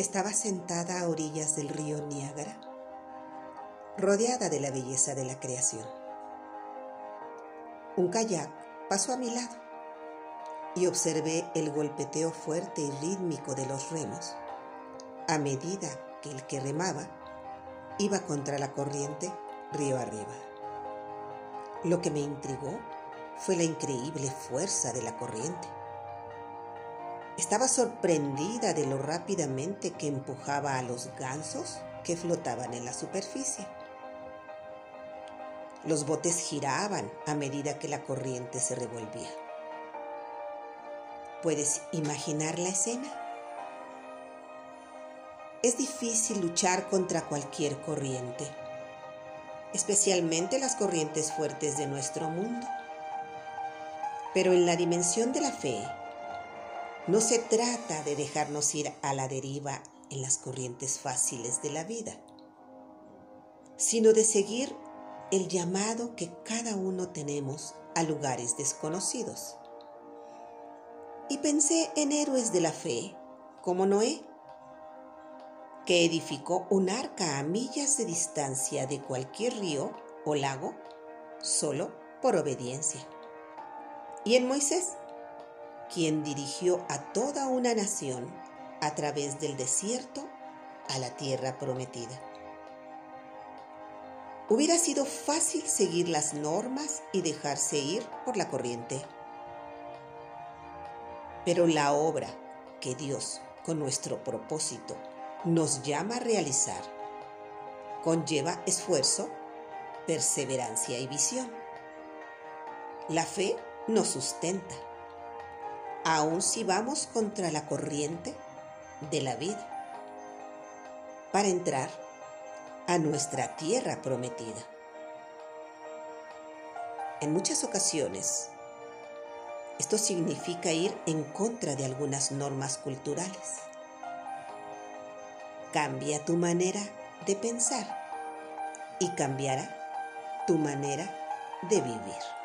Estaba sentada a orillas del río Niágara, rodeada de la belleza de la creación. Un kayak pasó a mi lado y observé el golpeteo fuerte y rítmico de los remos a medida que el que remaba iba contra la corriente río arriba. Lo que me intrigó fue la increíble fuerza de la corriente. Estaba sorprendida de lo rápidamente que empujaba a los gansos que flotaban en la superficie. Los botes giraban a medida que la corriente se revolvía. ¿Puedes imaginar la escena? Es difícil luchar contra cualquier corriente, especialmente las corrientes fuertes de nuestro mundo. Pero en la dimensión de la fe, no se trata de dejarnos ir a la deriva en las corrientes fáciles de la vida, sino de seguir el llamado que cada uno tenemos a lugares desconocidos. Y pensé en héroes de la fe, como Noé, que edificó un arca a millas de distancia de cualquier río o lago solo por obediencia. Y en Moisés, quien dirigió a toda una nación a través del desierto a la tierra prometida. Hubiera sido fácil seguir las normas y dejarse ir por la corriente. Pero la obra que Dios, con nuestro propósito, nos llama a realizar conlleva esfuerzo, perseverancia y visión. La fe nos sustenta aun si vamos contra la corriente de la vida, para entrar a nuestra tierra prometida. En muchas ocasiones, esto significa ir en contra de algunas normas culturales. Cambia tu manera de pensar y cambiará tu manera de vivir.